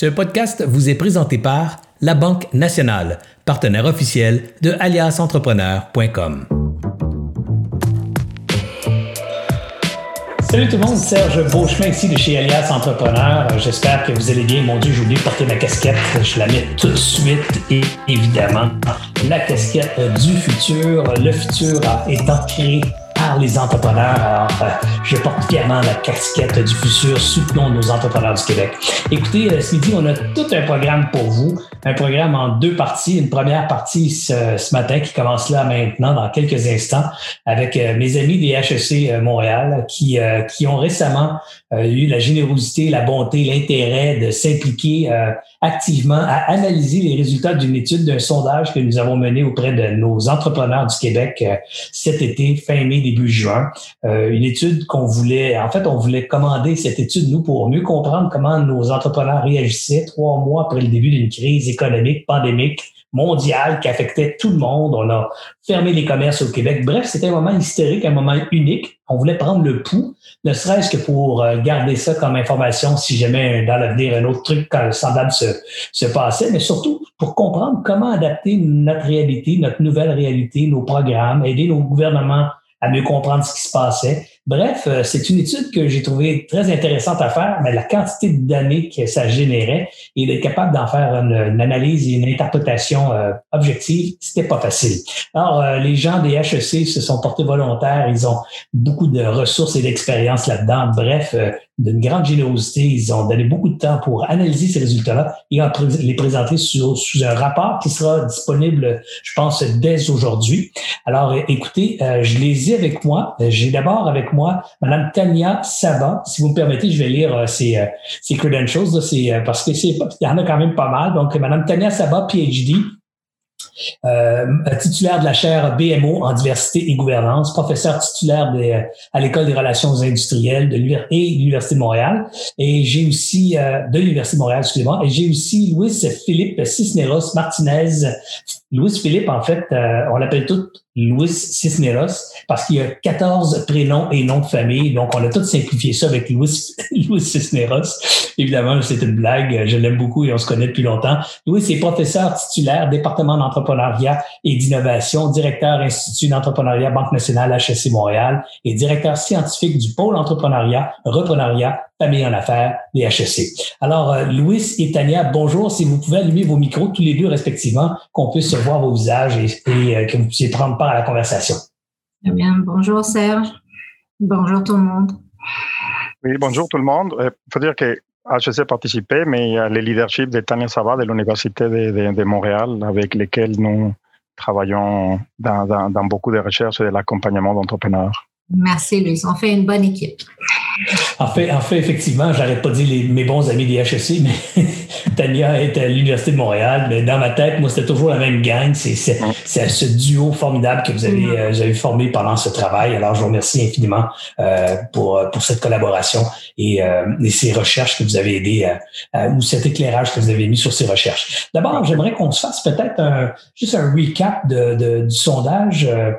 Ce podcast vous est présenté par La Banque Nationale, partenaire officiel de aliasentrepreneur.com. Salut tout le monde, Serge Beauchemin ici de chez Alias Entrepreneur. J'espère que vous allez bien. Mon Dieu, j'ai oublié de porter ma casquette. Je la mets tout de suite et évidemment, la casquette du futur. Le futur étant créé les entrepreneurs. Alors, euh, je porte fièrement la casquette du futur. Soutenons nos entrepreneurs du Québec. Écoutez, euh, ce midi, on a tout un programme pour vous. Un programme en deux parties. Une première partie ce, matin qui commence là maintenant, dans quelques instants, avec euh, mes amis des HEC Montréal qui, qui ont récemment eu la générosité, la bonté, l'intérêt de s'impliquer activement à analyser les résultats d'une étude d'un sondage que nous avons mené auprès de nos entrepreneurs du Québec cet été, fin mai, début juin. Euh, une étude qu'on voulait, en fait, on voulait commander cette étude, nous, pour mieux comprendre comment nos entrepreneurs réagissaient trois mois après le début d'une crise économique, pandémique, mondiale qui affectait tout le monde. On a fermé les commerces au Québec. Bref, c'était un moment historique, un moment unique. On voulait prendre le pouls, ne serait-ce que pour euh, garder ça comme information si jamais dans l'avenir un autre truc semblable se, se passait, mais surtout pour comprendre comment adapter notre réalité, notre nouvelle réalité, nos programmes, aider nos gouvernements à mieux comprendre ce qui se passait. Bref, euh, c'est une étude que j'ai trouvée très intéressante à faire, mais la quantité de données que ça générait et d'être capable d'en faire une, analyse et une interprétation euh, objective, c'était pas facile. Alors, euh, les gens des HEC se sont portés volontaires, ils ont beaucoup de ressources et d'expérience là-dedans. Bref, d'une grande générosité. Ils ont donné beaucoup de temps pour analyser ces résultats-là et les présenter sous, un rapport qui sera disponible, je pense, dès aujourd'hui. Alors, écoutez, euh, je les ai avec moi. J'ai d'abord avec moi Madame Tania Sabat. Si vous me permettez, je vais lire euh, ses, euh, credentials. C'est, parce que c'est, y en a quand même pas mal. Donc, Madame Tania Sabat, PhD, euh, titulaire de la chaire BMO en diversité et gouvernance, professeur titulaire de, à l'École des relations industrielles de l'Université de Montréal. Et j'ai aussi, euh, de l'Université de Montréal, excusez-moi, et j'ai aussi Louis Philippe Cisneros Martinez. Louis Philippe, en fait, euh, on l'appelle tout Louis Cisneros parce qu'il y a 14 prénoms et noms de famille. Donc, on a tout simplifié ça avec Louis, Louis Cisneros. Évidemment, c'est une blague. Je l'aime beaucoup et on se connaît depuis longtemps. Louis est professeur titulaire, département d'entrepreneuriat et d'innovation, directeur Institut d'entrepreneuriat Banque nationale HSC Montréal et directeur scientifique du pôle entrepreneuriat, reprenariat, famille en affaires des HSC. Alors, euh, Louis et Tania, bonjour. Si vous pouvez allumer vos micros tous les deux respectivement, qu'on puisse voir vos visages et, et euh, que vous puissiez prendre part à la conversation. Très bien. Bonjour Serge. Bonjour tout le monde. Oui, bonjour tout le monde. Il faut dire que HEC participé, mais il y a le leadership de Tania Sava de l'Université de, Montréal, avec lesquels nous travaillons dans, beaucoup de recherches et de l'accompagnement d'entrepreneurs. Merci, Luis. On fait une bonne équipe. En fait, en fait effectivement, j'arrête pas de dire mes bons amis des HEC, mais Tania est à l'Université de Montréal. Mais dans ma tête, moi, c'était toujours la même gang. C'est ce duo formidable que vous avez, mm. euh, vous avez formé pendant ce travail. Alors, je vous remercie infiniment euh, pour, pour cette collaboration et, euh, et, ces recherches que vous avez aidé à, ou cet éclairage que vous avez mis sur ces recherches. D'abord, j'aimerais qu'on se fasse peut-être un, juste un recap de, de du sondage. Euh,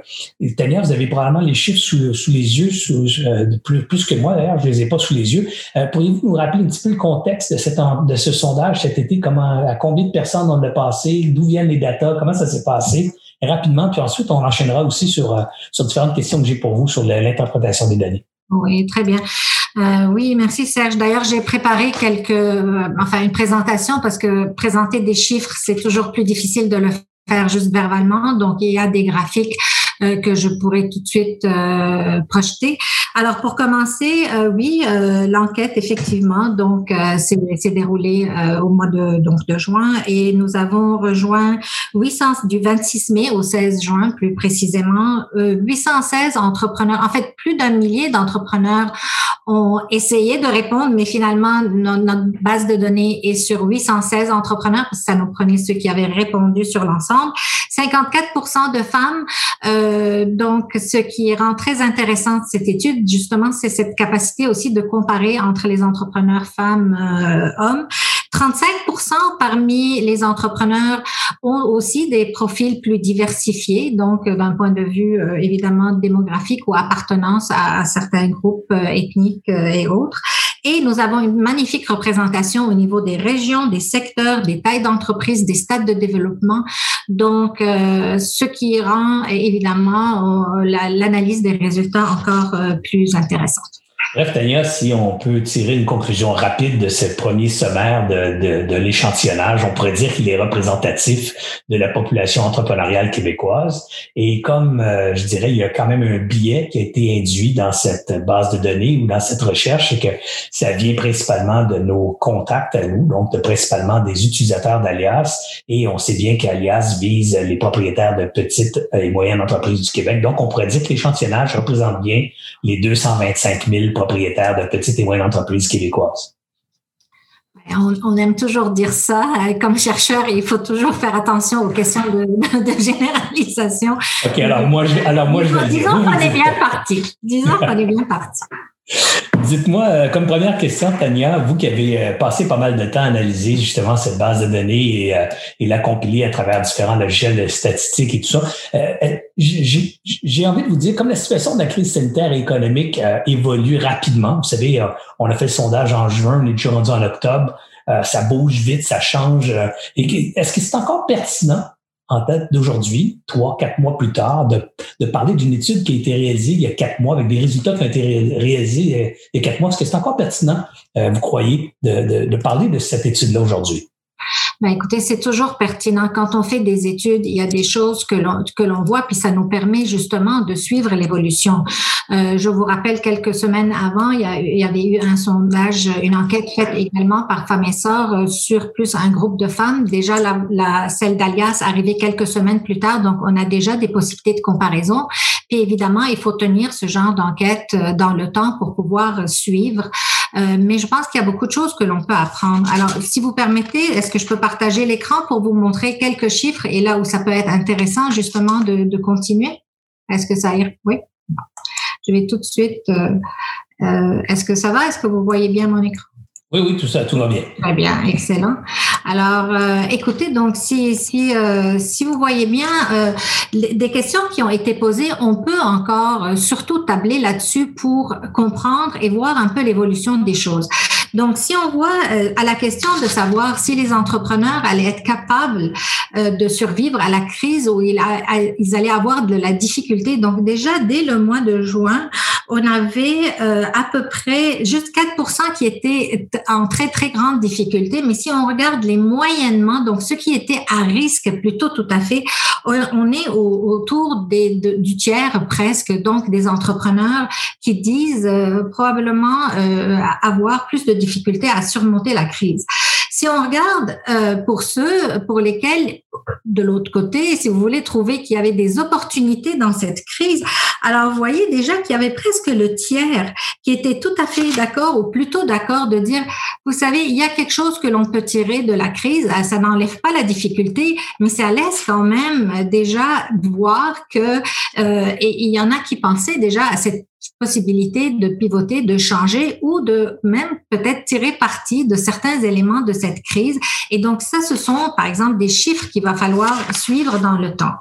Tania, vous avez probablement les chiffres sous, sous les yeux, sous, euh, plus, plus que moi d'ailleurs, je les ai sous les yeux. Euh, pourriez-vous nous rappeler un petit peu le contexte de, de ce sondage cet été, comment, à combien de personnes on l'a passé, d'où viennent les datas, comment ça s'est passé? Rapidement, puis ensuite on enchaînera aussi sur, euh, sur différentes questions que j'ai pour vous sur l'interprétation des données. Oui, très bien. Euh, oui, merci Serge. D'ailleurs, j'ai préparé quelques, enfin une présentation parce que présenter des chiffres, c'est toujours plus difficile de le faire juste verbalement. Donc, il y a des graphiques que je pourrais tout de suite projeter. Alors pour commencer, euh, oui, l'enquête effectivement donc s'est déroulée au mois de donc de juin et nous avons rejoint 800 du 26 mai au 16 juin plus précisément 816 entrepreneurs. En fait, plus d'un millier d'entrepreneurs ont essayé de répondre, mais finalement notre base de données est sur 816 entrepreneurs parce que ça nous prenait ceux qui avaient répondu sur l'ensemble. 54% de femmes. Euh, donc, ce qui rend très intéressant cette étude, justement, c'est cette capacité aussi de comparer entre les entrepreneurs femmes, euh, hommes. 35% parmi les entrepreneurs ont aussi des profils plus diversifiés, donc d'un point de vue euh, évidemment démographique ou appartenance à, certains groupes ethniques et autres. Et nous avons une magnifique représentation au niveau des régions, des secteurs, des tailles d'entreprise, des stades de développement. Donc, ce qui rend évidemment l'analyse des résultats encore plus intéressante. Bref, Tania, si on peut tirer une conclusion rapide de ce premier sommaire de, de, l'échantillonnage, on pourrait dire qu'il est représentatif de la population entrepreneuriale québécoise. Et comme euh, je dirais, il y a quand même un biais qui a été induit dans cette base de données ou dans cette recherche, c'est que ça vient principalement de nos contacts à nous, donc de principalement des utilisateurs d'Alias. Et on sait bien qu'Alias vise les propriétaires de petites et moyennes entreprises du Québec. Donc, on pourrait dire que l'échantillonnage représente bien les 225 000 propriétaires de petites et moyennes entreprises québécoises. On, aime toujours dire ça. Euh, comme chercheur, il faut toujours faire attention aux questions de, généralisation. OK, alors moi, je, alors moi, je vais Disons qu'on est bien parti. Disons qu'on est bien parti. Dites-moi, euh, comme première question, Tania, vous qui avez euh, passé pas mal de temps à analyser justement cette base de données et, euh, et la compiler à travers différents logiciels de statistiques et tout ça, j'ai envie de vous dire, comme la situation de la crise sanitaire et économique évolue rapidement, vous savez, on a fait le sondage en juin, on est déjà rendu en octobre, ça bouge vite, ça change. Est-ce que c'est encore pertinent en tête d'aujourd'hui, trois, quatre mois plus tard, de, parler d'une étude qui a été réalisée il y a quatre mois avec des résultats qui ont été réalisés euh, il y a quatre mois. Est-ce que c'est encore pertinent, euh, vous croyez, de parler de cette étude-là aujourd'hui? Ben écoutez, c'est toujours pertinent. Quand on fait des études, il y a des choses que l'on que l'on voit, puis ça nous permet justement de suivre l'évolution. Euh, je vous rappelle quelques semaines avant, il y, a, il y, avait eu un sondage, une enquête faite également par Femmes et Sœurs euh, sur plus un groupe de femmes. Déjà, la, la celle d'Alias arrivait quelques semaines plus tard, donc on a déjà des possibilités de comparaison. Puis évidemment, il faut tenir ce genre d'enquête euh, dans le temps pour pouvoir suivre. Euh, mais je pense qu'il y a beaucoup de choses que l'on peut apprendre. Alors, si vous permettez, est-ce que je peux partager l'écran pour vous montrer quelques chiffres et là où ça peut être intéressant justement de, de continuer? Est-ce que ça ira? Oui. Je vais tout de suite. Euh, euh, est-ce que ça va? Est-ce que vous voyez bien mon écran? Oui, oui, tout ça, tout va bien. Très bien, excellent. Alors, euh, écoutez, donc si si euh, si vous voyez bien euh, des questions qui ont été posées, on peut encore surtout tabler là-dessus pour comprendre et voir un peu l'évolution des choses. Donc, si on voit à la question de savoir si les entrepreneurs allaient être capables de survivre à la crise où ils, allaient avoir de la difficulté, donc déjà dès le mois de juin, on avait euh, à peu près juste 4% qui étaient en très, très grande difficulté. Mais si on regarde les moyennement, donc ceux qui étaient à risque plutôt tout à fait, on est autour des, du tiers presque, donc des entrepreneurs qui disent euh, probablement euh, avoir plus de difficultés à surmonter la crise. Si on regarde euh, pour ceux pour lesquels, de l'autre côté, si vous voulez trouver qu'il y avait des opportunités dans cette crise, alors vous voyez déjà qu'il y avait presque le tiers qui était tout à fait d'accord ou plutôt d'accord de dire, vous savez, il y a quelque chose que l'on peut tirer de la crise, ah, ça n'enlève pas la difficulté, mais ça laisse quand même déjà voir que, euh, et il y en a qui pensaient déjà à cette possibilité de pivoter, de changer ou de même peut-être tirer parti de certains éléments de cette crise. Et donc ça, ce sont par exemple des chiffres qu'il va falloir suivre dans le temps.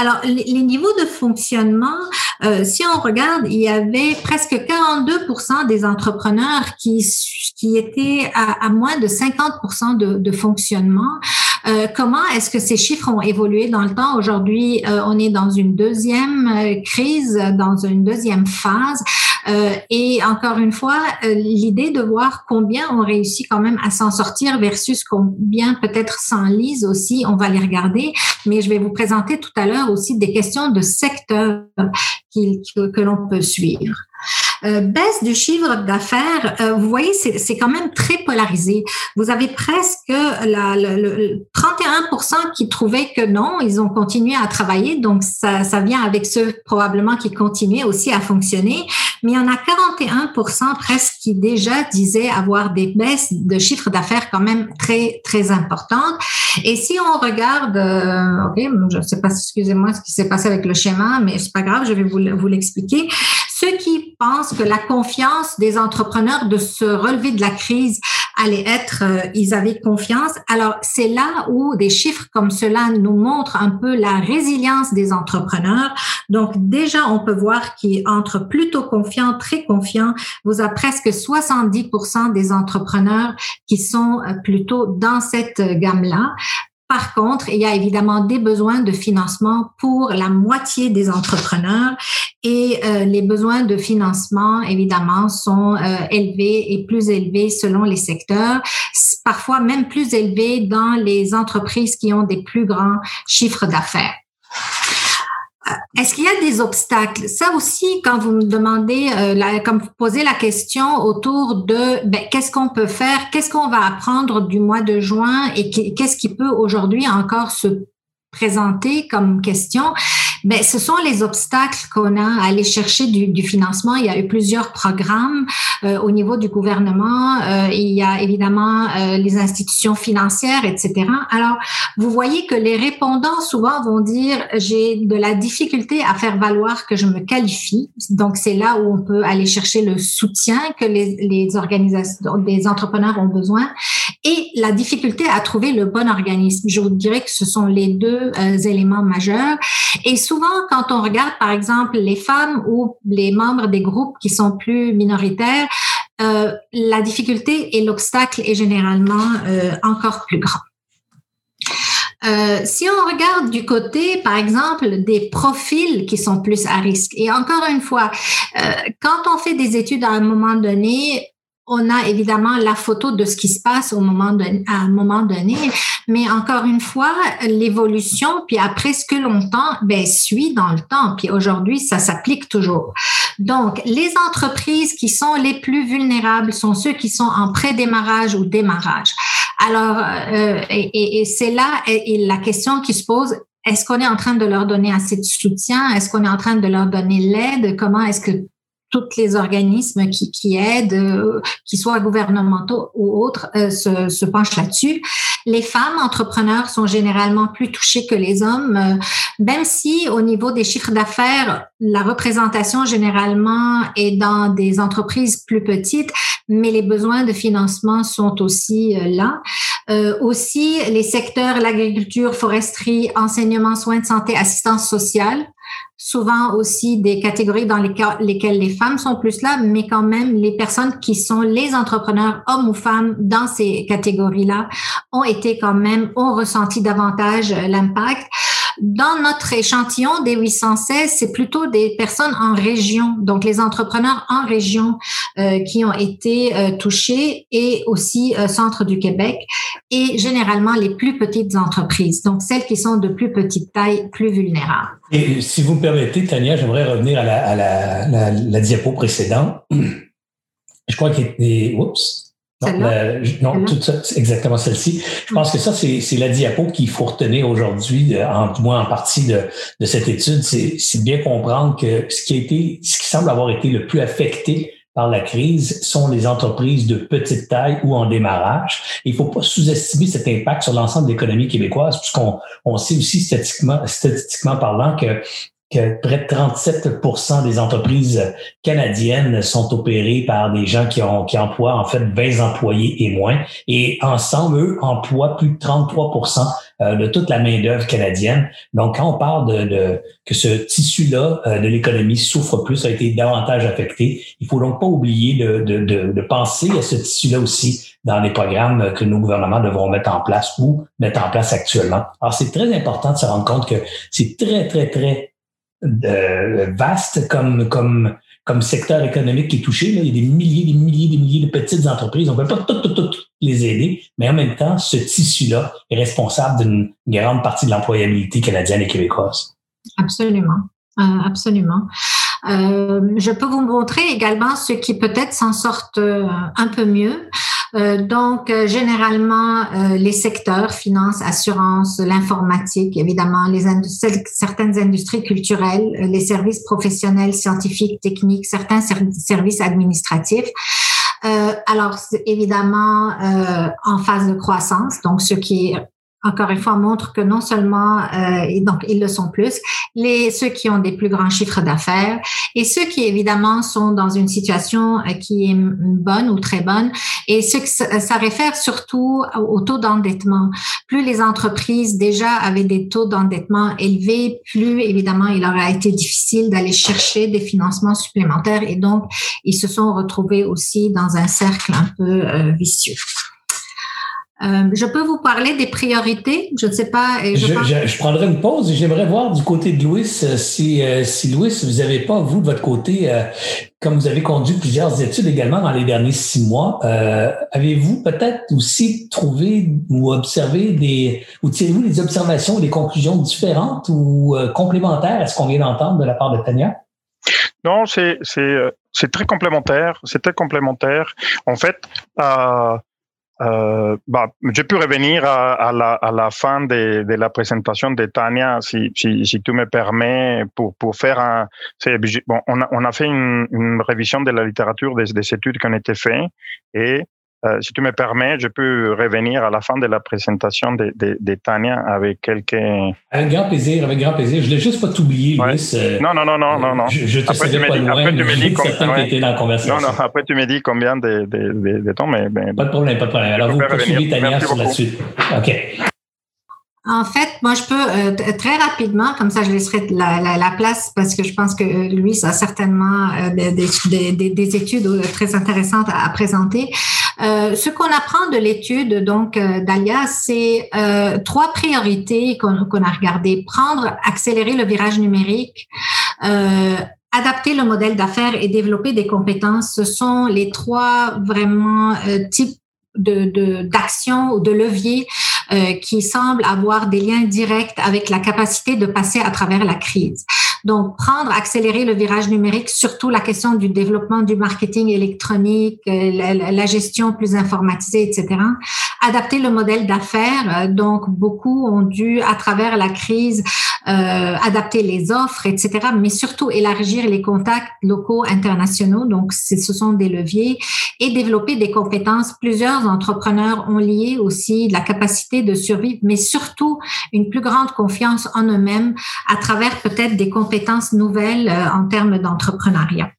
Alors, les niveaux de fonctionnement, euh, si on regarde, il y avait presque 42% des entrepreneurs qui, qui étaient à, à moins de 50 de, de fonctionnement. Euh, comment est-ce que ces chiffres ont évolué dans le temps? Aujourd'hui, euh, on est dans une deuxième euh, crise, dans une deuxième phase. Et encore une fois, l'idée de voir combien on réussit quand même à s'en sortir versus combien peut-être s'enlisent aussi, on va les regarder. Mais je vais vous présenter tout à l'heure aussi des questions de secteur que l'on peut suivre. Euh, baisse du chiffre d'affaires, euh, vous voyez, c'est quand même très polarisé. Vous avez presque la, le, 31% qui trouvaient que non, ils ont continué à travailler, donc ça, ça vient avec ceux probablement qui continuaient aussi à fonctionner. Mais il y en a 41% presque qui déjà disaient avoir des baisses de chiffre d'affaires quand même très, très importantes. Et si on regarde, euh, ok, je ne sais pas, excusez-moi ce qui s'est passé avec le schéma, mais c'est pas grave, je vais vous, vous l'expliquer. Ceux qui pensent que la confiance des entrepreneurs de se relever de la crise allait être, euh, ils avaient confiance. Alors, c'est là où des chiffres comme cela nous montrent un peu la résilience des entrepreneurs. Donc, déjà, on peut voir qu'entre plutôt confiants, très confiants, vous avez presque 70% des entrepreneurs qui sont euh, plutôt dans cette gamme-là. Par contre, il y a évidemment des besoins de financement pour la moitié des entrepreneurs et euh, les besoins de financement, évidemment, sont euh, élevés et plus élevés selon les secteurs, parfois même plus élevés dans les entreprises qui ont des plus grands chiffres d'affaires. Est-ce qu'il y a des obstacles? Ça aussi, quand vous me demandez, euh, la, comme vous posez la question autour de ben, qu'est-ce qu'on peut faire, qu'est-ce qu'on va apprendre du mois de juin et qu'est-ce qui peut aujourd'hui encore se présenter comme question, ben, ce sont les obstacles qu'on a à aller chercher du, financement. Il y a eu plusieurs programmes euh, au niveau du gouvernement. Euh, il y a évidemment euh, les institutions financières, etc. Alors, vous voyez que les répondants souvent vont dire j'ai de la difficulté à faire valoir que je me qualifie. Donc, c'est là où on peut aller chercher le soutien que les, les organisations, des entrepreneurs ont besoin et la difficulté à trouver le bon organisme. Je vous dirais que ce sont les deux éléments majeurs. Souvent, quand on regarde, par exemple, les femmes ou les membres des groupes qui sont plus minoritaires, euh, la difficulté et l'obstacle est généralement euh, encore plus grand. Euh, si on regarde du côté, par exemple, des profils qui sont plus à risque, et encore une fois, quand on fait des études à un moment donné, on a évidemment la photo de ce qui se passe au moment à un moment donné, mais encore une fois, l'évolution, puis après ce que longtemps, ben, suit dans le temps, puis aujourd'hui, ça s'applique toujours. Donc, les entreprises qui sont les plus vulnérables sont ceux qui sont en pré-démarrage ou démarrage. Alors, euh, et, et c'est là et la question qui se pose, est-ce qu'on est en train de leur donner assez de soutien? Est-ce qu'on est en train de leur donner l'aide? Comment est-ce que tous les organismes qui, qui aident, euh, qu'ils soient gouvernementaux ou autres, euh, se, se, penchent là-dessus. Les femmes entrepreneurs sont généralement plus touchées que les hommes, euh, même si au niveau des chiffres d'affaires, la représentation généralement est dans des entreprises plus petites, mais les besoins de financement sont aussi là. aussi, les secteurs, l'agriculture, foresterie, enseignement, soins de santé, assistance sociale souvent aussi des catégories dans lesquelles les femmes sont plus là, mais quand même les personnes qui sont les entrepreneurs, hommes ou femmes, dans ces catégories-là, ont été quand même, ont ressenti davantage l'impact. Dans notre échantillon des 816, c'est plutôt des personnes en région, donc les entrepreneurs en région euh, qui ont été euh, touchés et aussi euh, centre du Québec et généralement les plus petites entreprises, donc celles qui sont de plus petite taille, plus vulnérables. Et si vous me permettez, Tania, j'aimerais revenir à la, diapo précédente. Je crois qu'il était... Oups. Non, non tout ça, exactement celle-ci. Je pense que ça, c'est la diapo qu'il faut retenir aujourd'hui, en moins en partie de, de cette étude. C'est bien comprendre que ce qui a été, ce qui semble avoir été le plus affecté par la crise sont les entreprises de petite taille ou en démarrage. Il ne faut pas sous-estimer cet impact sur l'ensemble de l'économie québécoise, puisqu'on on sait aussi statistiquement, statistiquement parlant que que près de 37 des entreprises canadiennes sont opérées par des gens qui, ont, qui emploient en fait 20 employés et moins. Et ensemble, eux, emploient plus de 33% euh, de toute la main-d'œuvre canadienne. Donc, quand on parle de, de que ce tissu-là euh, de l'économie souffre plus, a été davantage affecté, il faut donc pas oublier de, de, de, de penser à ce tissu-là aussi dans les programmes que nos gouvernements devront mettre en place ou mettre en place actuellement. Alors, c'est très important de se rendre compte que c'est très, très, très vaste comme, comme, comme secteur économique qui est touché. Il y a des milliers, des milliers, des milliers de petites entreprises. On ne peut pas toutes, toutes, toutes les aider, mais en même temps, ce tissu-là est responsable d'une grande partie de l'employabilité canadienne et québécoise. Absolument. Euh, absolument. Euh, je peux vous montrer également ceux qui peut-être s'en sortent euh, un peu mieux. Euh, donc, euh, généralement, euh, les secteurs, finance, assurance, l'informatique, évidemment, les certaines industries culturelles, les services professionnels, scientifiques, techniques, certains services administratifs. alors, évidemment, en phase de croissance, donc ce qui est encore une fois, montrent que non seulement, euh, donc ils le sont plus, les ceux qui ont des plus grands chiffres d'affaires et ceux qui évidemment sont dans une situation euh, qui est bonne ou très bonne. Et ce que ça, réfère surtout au taux d'endettement. Plus les entreprises déjà avaient des taux d'endettement élevés, plus évidemment il leur a été difficile d'aller chercher des financements supplémentaires et donc ils se sont retrouvés aussi dans un cercle un peu euh, vicieux. Euh, je peux vous parler des priorités? Je ne sais pas. Je, je, prendrai une pause et j'aimerais voir du côté de Louis euh, si, euh, si Louis, vous n'avez pas, vous, de votre côté, comme vous avez conduit plusieurs études également dans les derniers six mois, avez-vous peut-être aussi trouvé ou observé des, ou tirez-vous des observations, des conclusions différentes ou complémentaires à ce qu'on vient d'entendre de la part de Tania? Non, c'est, c'est, c'est très complémentaire. C'est très complémentaire. En fait, euh, euh, bah, je peux revenir à, à, la, à la, fin de, de, la présentation de Tania, si, si, si, tu me permets, pour, pour faire un. Bon, on, a, on a fait une, une, révision de la littérature des, des études qui ont été faites et euh, si tu me permets, je peux revenir à la fin de la présentation de, de, de Tania avec quelques. Avec grand plaisir, avec grand plaisir. Je ne l'ai juste pas t'oublier, ouais. Euh, non, non, non, non, non, non. Je, je te après, tu pas loin, après, tu me dis combien. Ouais. Dans la conversation. Non, non, après, tu me dis combien de, de, temps, mais. pas de problème, pas de problème. Alors, vous poursuivez Tania sur la suite. OK. En fait, moi, je peux euh, très rapidement, comme ça, je laisserai la, la, la, place parce que je pense que lui, ça a certainement euh, des, des, des, études euh, très intéressantes à, présenter. Euh, ce qu'on apprend de l'étude, donc, d'Alia, c'est trois priorités qu'on a regardées. Prendre, accélérer le virage numérique, adapter le modèle d'affaires et développer des compétences. Ce sont les trois vraiment types de d'actions ou de leviers euh, qui semblent avoir des liens directs avec la capacité de passer à travers la crise. Donc, prendre, accélérer le virage numérique, surtout la question du développement du marketing électronique, euh, la, gestion plus informatisée, etc. Adapter le modèle d'affaires. Euh, donc, beaucoup ont dû, à travers la crise, euh, adapter les offres, etc. Mais surtout élargir les contacts locaux, internationaux. Donc, ce sont des leviers et développer des compétences. Plusieurs entrepreneurs ont lié aussi la capacité de survivre, mais surtout une plus grande confiance en eux-mêmes à travers peut-être des compétences nouvelles euh, en termes d'entrepreneuriat.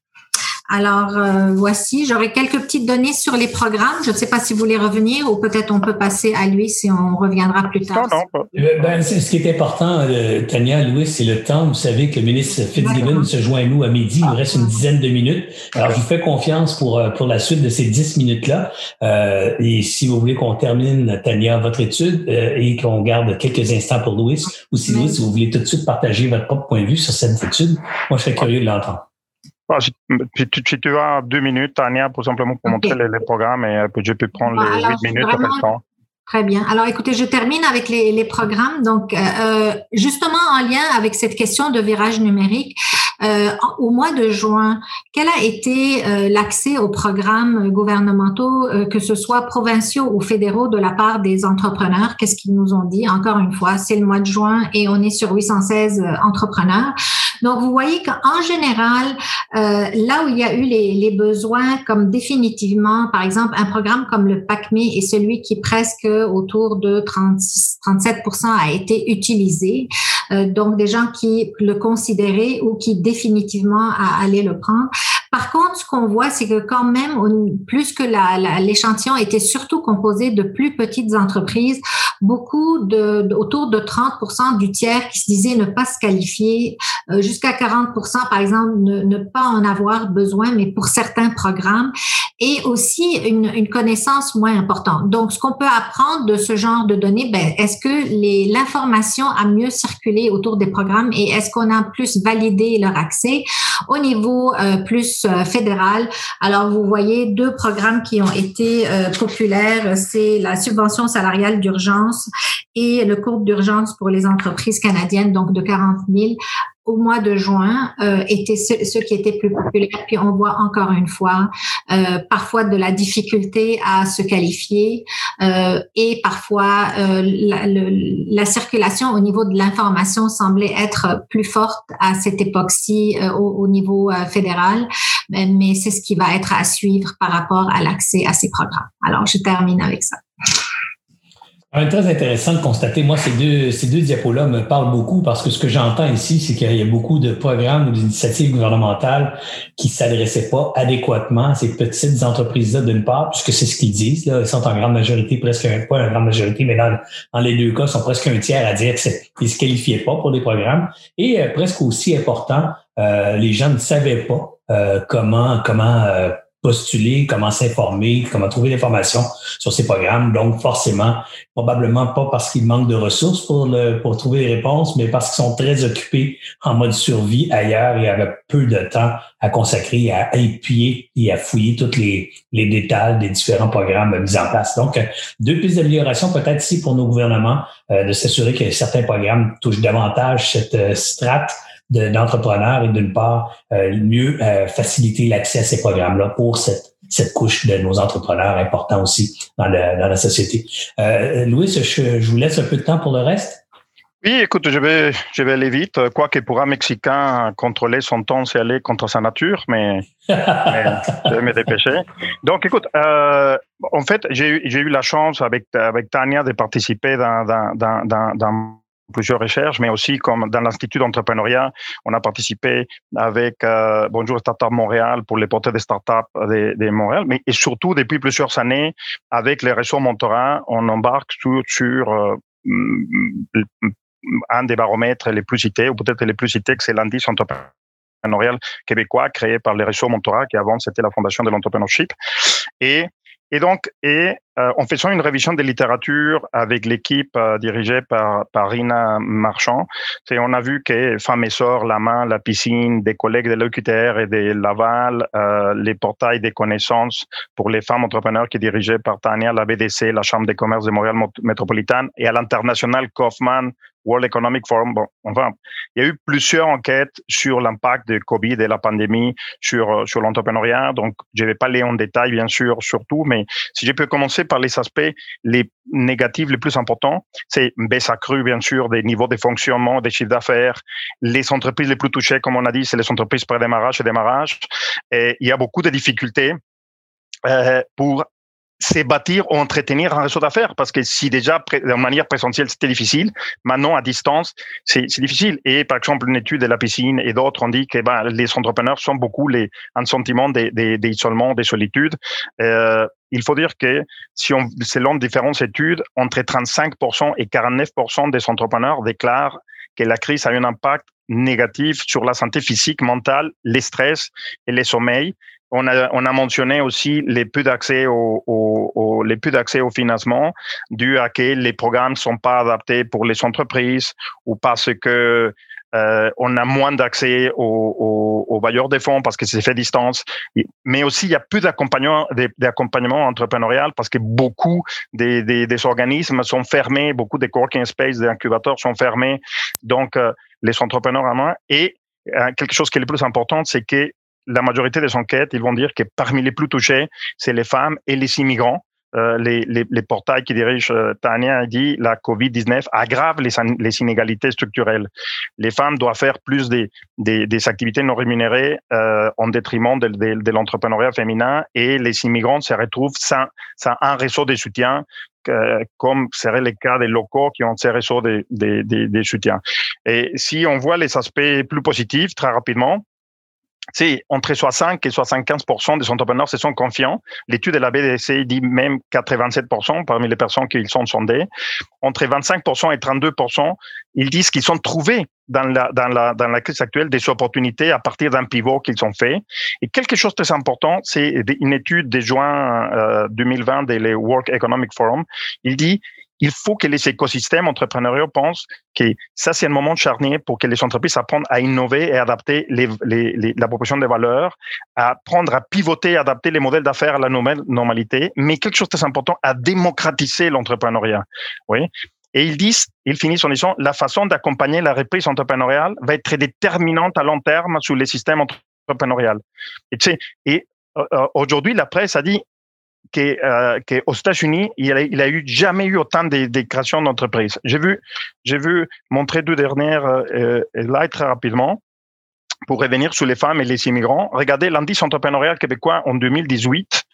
Alors, euh, voici, j'aurai quelques petites données sur les programmes. Je ne sais pas si vous voulez revenir ou peut-être on peut passer à lui si on reviendra plus tard. Non, non. Euh, ben, ce qui est important, Tania, Louis, c'est le temps. Vous savez que le ministre Fitzgibbon se joint à nous à midi. Il nous reste une dizaine de minutes. Alors, je vous fais confiance pour, pour la suite de ces dix minutes-là. et si vous voulez qu'on termine, Tania, votre étude et qu'on garde quelques instants pour Louis, ou si Louis, si vous voulez tout de suite partager votre propre point de vue sur cette étude, moi, je serais curieux de l'entendre. Ah, si, tu, as deux minutes, Tania, pour simplement pour montrer les, programmes et je peux prendre les huit minutes le temps. Très bien. Alors, écoutez, je termine avec les, les programmes. Donc, euh, euh, justement, en lien avec cette question de virage numérique, euh, au mois de juin, quel a été euh, l'accès aux programmes gouvernementaux, euh, que ce soit provinciaux ou fédéraux, de la part des entrepreneurs? Qu'est-ce qu'ils nous ont dit? Encore une fois, c'est le mois de juin et on est sur 816 entrepreneurs. Donc, vous voyez qu'en général, là où il y a eu les, les, besoins, comme définitivement, par exemple, un programme comme le PACME est celui qui presque autour de 36, 37% a été utilisé. Donc, des gens qui le considéraient ou qui définitivement aller le prendre. Par contre, ce qu'on voit, c'est que quand même, plus que l'échantillon était surtout composé de plus petites entreprises, beaucoup de, autour de 30% du tiers qui se disait ne pas se qualifier, euh, jusqu'à 40% par exemple ne, ne, pas en avoir besoin, mais pour certains programmes, et aussi une, une connaissance moins importante. Donc, ce qu'on peut apprendre de ce genre de données, ben, est-ce que l'information a mieux circulé autour des programmes et est-ce qu'on a plus validé leur accès? Au niveau euh, plus euh, fédérale. Alors, vous voyez deux programmes qui ont été euh, populaires, c'est la subvention salariale d'urgence et le cours d'urgence pour les entreprises canadiennes, donc de 40 000 au mois de juin euh, étaient ceux, qui étaient plus populaires. Puis on voit encore une fois euh, parfois de la difficulté à se qualifier euh, et parfois euh, la, la, circulation au niveau de l'information semblait être plus forte à cette époque-ci euh, au, au, niveau fédéral. Mais c'est ce qui va être à suivre par rapport à l'accès à ces programmes. Alors je termine avec ça. Très intéressant de constater, moi, ces deux, ces deux diapos-là me parlent beaucoup parce que ce que j'entends ici, c'est qu'il y a beaucoup de programmes ou d'initiatives gouvernementales qui ne s'adressaient pas adéquatement à ces petites entreprises-là, d'une part, puisque c'est ce qu'ils disent. Là. Ils sont en grande majorité, presque pas en grande majorité, mais dans, les deux cas, ils sont presque un tiers à dire qu'ils ne se qualifiaient pas pour des programmes. Et euh, presque aussi important, euh, les gens ne savaient pas euh, comment, comment postuler, comment s'informer, comment trouver l'information sur ces programmes. Donc, forcément, probablement pas parce qu'ils manquent de ressources pour, le, pour trouver les réponses, mais parce qu'ils sont très occupés en mode survie ailleurs et avec peu de temps à consacrer à épier et à fouiller tous les, les détails des différents programmes mis en place. Donc, deux pistes d'amélioration peut-être ici pour nos gouvernements, euh, de s'assurer que certains programmes touchent davantage cette euh, strate d'entrepreneurs et d'une part, euh, mieux euh, faciliter l'accès à ces programmes-là pour cette, cette couche de nos entrepreneurs importants aussi dans, dans la société. Euh, Louis, je, je, vous laisse un peu de temps pour le reste. Oui, écoute, je vais, je vais aller vite. Quoique pour un Mexicain, contrôler son temps, c'est aller contre sa nature, mais, mais je vais me dépêcher. Donc, écoute, euh, en fait, j'ai eu, eu la chance avec, avec Tania de participer dans plusieurs recherches, mais aussi comme dans l'Institut d'entrepreneuriat, on a participé avec euh, Bonjour Startup Montréal pour les portées des startups de, de Montréal, mais et surtout depuis plusieurs années avec les réseaux Montora, on embarque sur, sur euh, un des baromètres les plus cités, ou peut-être les plus cités, que c'est l'indice entrepreneurial québécois créé par les réseaux Montora, qui avant c'était la fondation de l'entrepreneurship. Et et donc, et euh, en faisant une révision de littérature avec l'équipe euh, dirigée par, par Rina Marchand, on a vu que Femmes et La Main, La Piscine, des collègues de l'EQTR et de Laval, euh, les portails des connaissances pour les femmes entrepreneurs qui est dirigé par Tania, la BDC, la Chambre des commerces de Montréal métropolitaine et à l'international Kaufman World Economic Forum. Bon, enfin, il y a eu plusieurs enquêtes sur l'impact de Covid et la pandémie sur, euh, sur l'entrepreneuriat. Donc, je vais pas aller en détail, bien sûr, sur tout, mais si je peux commencer par les aspects les négatifs les plus importants, c'est une baisse accrue, bien sûr, des niveaux de fonctionnement, des chiffres d'affaires. Les entreprises les plus touchées, comme on a dit, c'est les entreprises pré-démarrage et démarrage. Et il y a beaucoup de difficultés euh, pour c'est bâtir ou entretenir un réseau d'affaires parce que si déjà de manière présentielle c'était difficile, maintenant à distance c'est difficile. Et par exemple une étude de la piscine et d'autres ont dit que ben, les entrepreneurs sont beaucoup les un sentiment d'isolement, de, de, solitude. Euh, il faut dire que si on selon différentes études, entre 35% et 49% des entrepreneurs déclarent que la crise a un impact négatif sur la santé physique, mentale, les stress et les sommeils. On a, on a mentionné aussi les peu d'accès au, au, les peu d'accès au financement dû à que les programmes sont pas adaptés pour les entreprises ou parce que euh, on a moins d'accès aux, aux, bailleurs des fonds parce que c'est fait distance. Mais aussi, il y a peu d'accompagnement, d'accompagnement entrepreneurial parce que beaucoup des, des, des, organismes sont fermés, beaucoup des coworking space, des incubateurs sont fermés. Donc, euh, les entrepreneurs à moins. Et euh, quelque chose qui est le plus important, c'est que la majorité des enquêtes, ils vont dire que parmi les plus touchés, c'est les femmes et les immigrants. Euh, les, les, les, portails qui dirigent euh, Tania dit la Covid-19 aggrave les, les, inégalités structurelles. Les femmes doivent faire plus des, des, des activités non rémunérées euh, en détriment de, de, de l'entrepreneuriat féminin et les immigrants se retrouvent sans, sans un réseau de soutien comme serait le cas des locaux qui ont ces réseaux de, de, de, de soutien. Et si on voit les aspects plus positifs très rapidement, c'est entre 60 et 75% des entrepreneurs se sont confiants. L'étude de la BDC dit même 87% parmi les personnes qui sont sondées. Entre 25% et 32% ils disent qu'ils ont trouvé dans la, dans la, dans la crise actuelle des opportunités à partir d'un pivot qu'ils ont fait. Et quelque chose de très important, c'est une étude de juin euh, 2020 de le World Economic Forum. Il dit il faut que les écosystèmes entrepreneuriaux pensent que ça, c'est un moment charnier pour que les entreprises apprennent à innover et adapter les, les, la proposition de valeur, à apprendre à pivoter, adapter les modèles d'affaires à la nouvelle normalité, mais quelque chose de très important, à démocratiser l'entrepreneuriat. Oui. Et ils disent, ils finissent en disant, la façon d'accompagner la reprise entrepreneuriale va être déterminante à long terme sur les systèmes entrepreneuriaux. Et, et euh, euh, aujourd'hui, la presse a dit, euh, qu'aux États-Unis, il a, il a eu jamais eu autant de, de créations d'entreprises. J'ai vu, j'ai vu montrer deux dernières euh, slides très rapidement pour revenir sur les femmes et les immigrants. Regardez, l'indice entrepreneurial québécois en 2018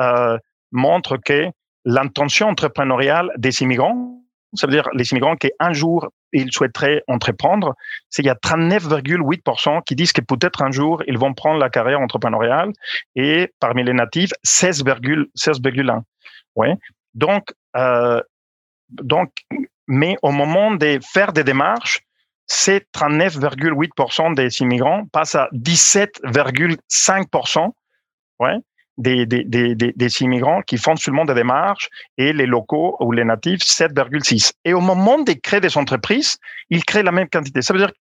euh, montre que l'intention entrepreneuriale des immigrants. Ça veut dire les immigrants qui un jour ils souhaiteraient entreprendre, c'est il y a 39,8% qui disent que peut-être un jour ils vont prendre la carrière entrepreneuriale et parmi les natifs 16,1. Ouais. Donc euh, donc mais au moment de faire des démarches, c'est 39,8% des immigrants passent à 17,5% ouais, des, des, des, des, immigrants qui font seulement des démarches et les locaux ou les natifs 7,6. Et au moment de créer des entreprises, ils créent la même quantité. Ça veut dire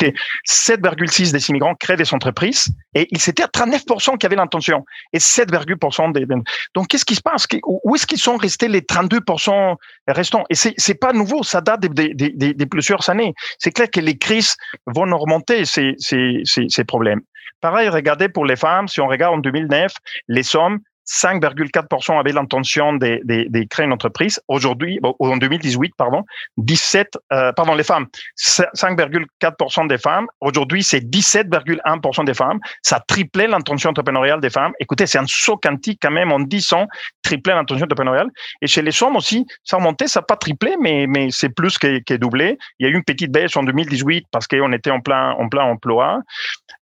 que 7,6 des immigrants créent des entreprises et ils étaient à 39% qui avaient l'intention et 7,% des. Donc, qu'est-ce qui se passe? Où est-ce qu'ils sont restés les 32% restants? Et c'est, pas nouveau, ça date de, plusieurs années. C'est clair que les crises vont augmenter ces, ces, ces, ces problèmes. Pareil, regardez pour les femmes, si on regarde en 2009, les sommes 5,4% avaient l'intention de, créer une entreprise. Aujourd'hui, en 2018, pardon, 17, euh, pardon, les femmes, 5,4% des femmes. Aujourd'hui, c'est 17,1% des femmes. Ça a triplé l'intention entrepreneuriale des femmes. Écoutez, c'est un saut quantique quand même en 10 ans, triplé l'intention entrepreneuriale. Et chez les hommes aussi, ça a monté, ça n'a pas triplé, mais, c'est plus que doublé. Il y a eu une petite baisse en 2018 parce qu'on était en plein, en plein emploi.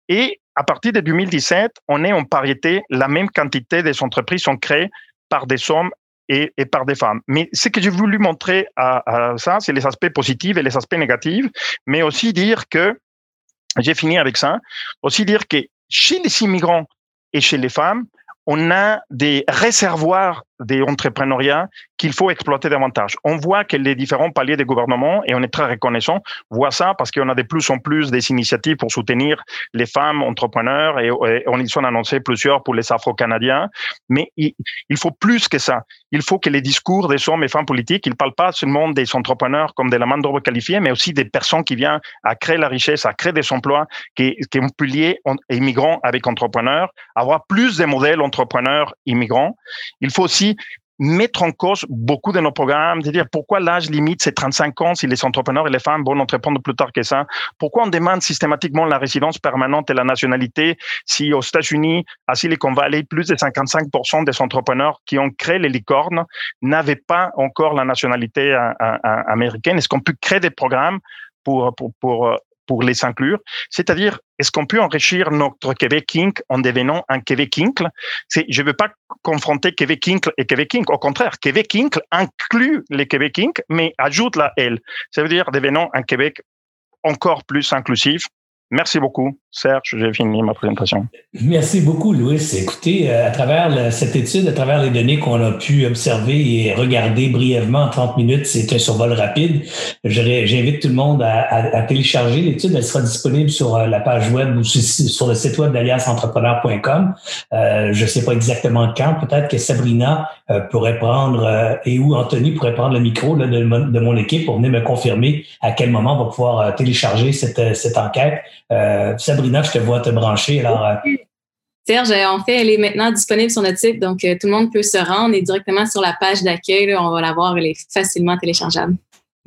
Et à partir de 2017, on est en parité, la même quantité des entreprises sont créées par des hommes et, par des femmes. Mais ce que j'ai voulu montrer à, ça, c'est les aspects positifs et les aspects négatifs, mais aussi dire que, j'ai fini avec ça, aussi dire que chez les immigrants et chez les femmes, on a des réservoirs d'entrepreneuriat qu'il faut exploiter davantage. On voit que les différents paliers des gouvernements, et on est très reconnaissant, voient ça parce qu'on a de plus en plus des initiatives pour soutenir les femmes entrepreneurs et, on y sont annoncés plusieurs pour les Afro-Canadiens. Mais il, faut plus que ça. Il faut que les discours des hommes et femmes politiques, ils parlent pas seulement des entrepreneurs comme de la main d'œuvre qualifiée, mais aussi des personnes qui viennent à créer la richesse, à créer des emplois, qui, qui ont pu lier immigrants avec entrepreneurs, avoir plus de modèles entrepreneurs immigrants. Il faut aussi mettre en cause beaucoup de nos programmes, de dire pourquoi l'âge limite c'est 35 ans si les entrepreneurs et les femmes vont entreprendre plus tard que ça. Pourquoi on demande systématiquement la résidence permanente et la nationalité si aux États-Unis, à Silicon Valley, plus de 55% des entrepreneurs qui ont créé les licornes n'avaient pas encore la nationalité euh, euh, euh, américaine? Est-ce qu'on peut créer des programmes pour, pour pour les inclure. C'est-à-dire, est-ce qu'on peut enrichir notre Québec Inc. en devenant un Québec Inc. Je ne veux pas confronter Québec Inc. et Québec Inc. Au contraire, Québec Inc. inclut les Québec Inc., mais ajoute la L. Ça veut dire devenant un Québec encore plus inclusif. Merci beaucoup. Serge, j'ai fini ma présentation. Merci beaucoup, Louis. Écoutez, euh, à travers cette étude, à travers les données qu'on a pu observer et regarder brièvement en 30 minutes, c'est un survol rapide. J'invite tout le monde à, télécharger l'étude. Elle sera disponible sur euh, la page web ou sur le site web d'aliasentrepreneur.com. Euh, je ne sais pas exactement quand. Peut-être que Sabrina pourrait prendre et ou Anthony pourrait prendre le micro de, mon équipe pour venir me confirmer à quel moment on va pouvoir télécharger cette enquête. Sabrina, je te vois te brancher. Euh, Serge, en fait, elle est maintenant disponible sur notre site, donc euh, tout le monde peut se rendre et directement sur la page d'accueil, on va la voir, elle est facilement téléchargeable.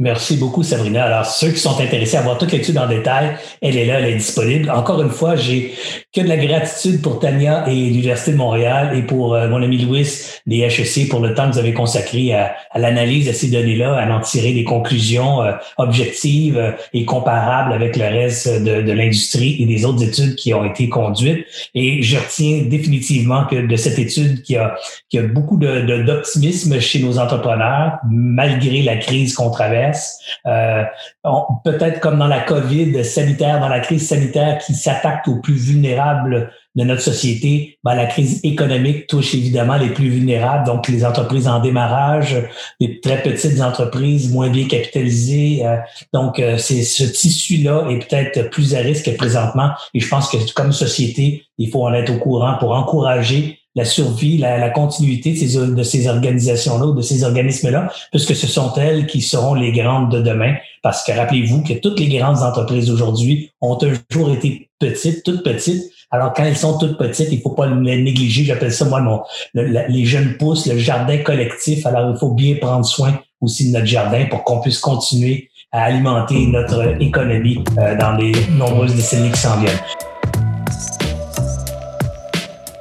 Merci beaucoup, Sabrina. Alors, ceux qui sont intéressés à voir toute l'étude en détail, elle est là, elle est disponible. Encore une fois, j'ai que de la gratitude pour Tania et l'Université de Montréal et pour euh, mon ami Louis des HEC pour le temps que vous avez consacré à, l'analyse de ces données-là, à en tirer des conclusions euh, objectives euh, et comparables avec le reste de, l'industrie et des autres études qui ont été conduites. Et je retiens définitivement que de cette étude qui a, a beaucoup d'optimisme chez nos entrepreneurs, malgré la crise qu'on traverse euh, peut-être comme dans la COVID sanitaire, dans la crise sanitaire qui s'attaque aux plus vulnérables de notre société, ben, la crise économique touche évidemment les plus vulnérables, donc les entreprises en démarrage, les très petites entreprises moins bien capitalisées. Euh, donc, euh, c'est ce tissu-là est peut-être plus à risque présentement. Et je pense que comme société, il faut en être au courant pour encourager la survie, la, continuité de ces, de ces organisations-là de ces organismes-là, puisque ce sont elles qui seront les grandes de demain. Parce que rappelez-vous que toutes les grandes entreprises aujourd'hui ont un jour été petites, toutes petites. Alors, quand elles sont toutes petites, il faut pas les négliger. J'appelle ça, moi, mon, les jeunes pousses, le jardin collectif. Alors, il faut bien prendre soin aussi de notre jardin pour qu'on puisse continuer à alimenter notre économie euh, dans les nombreuses décennies qui s'en viennent.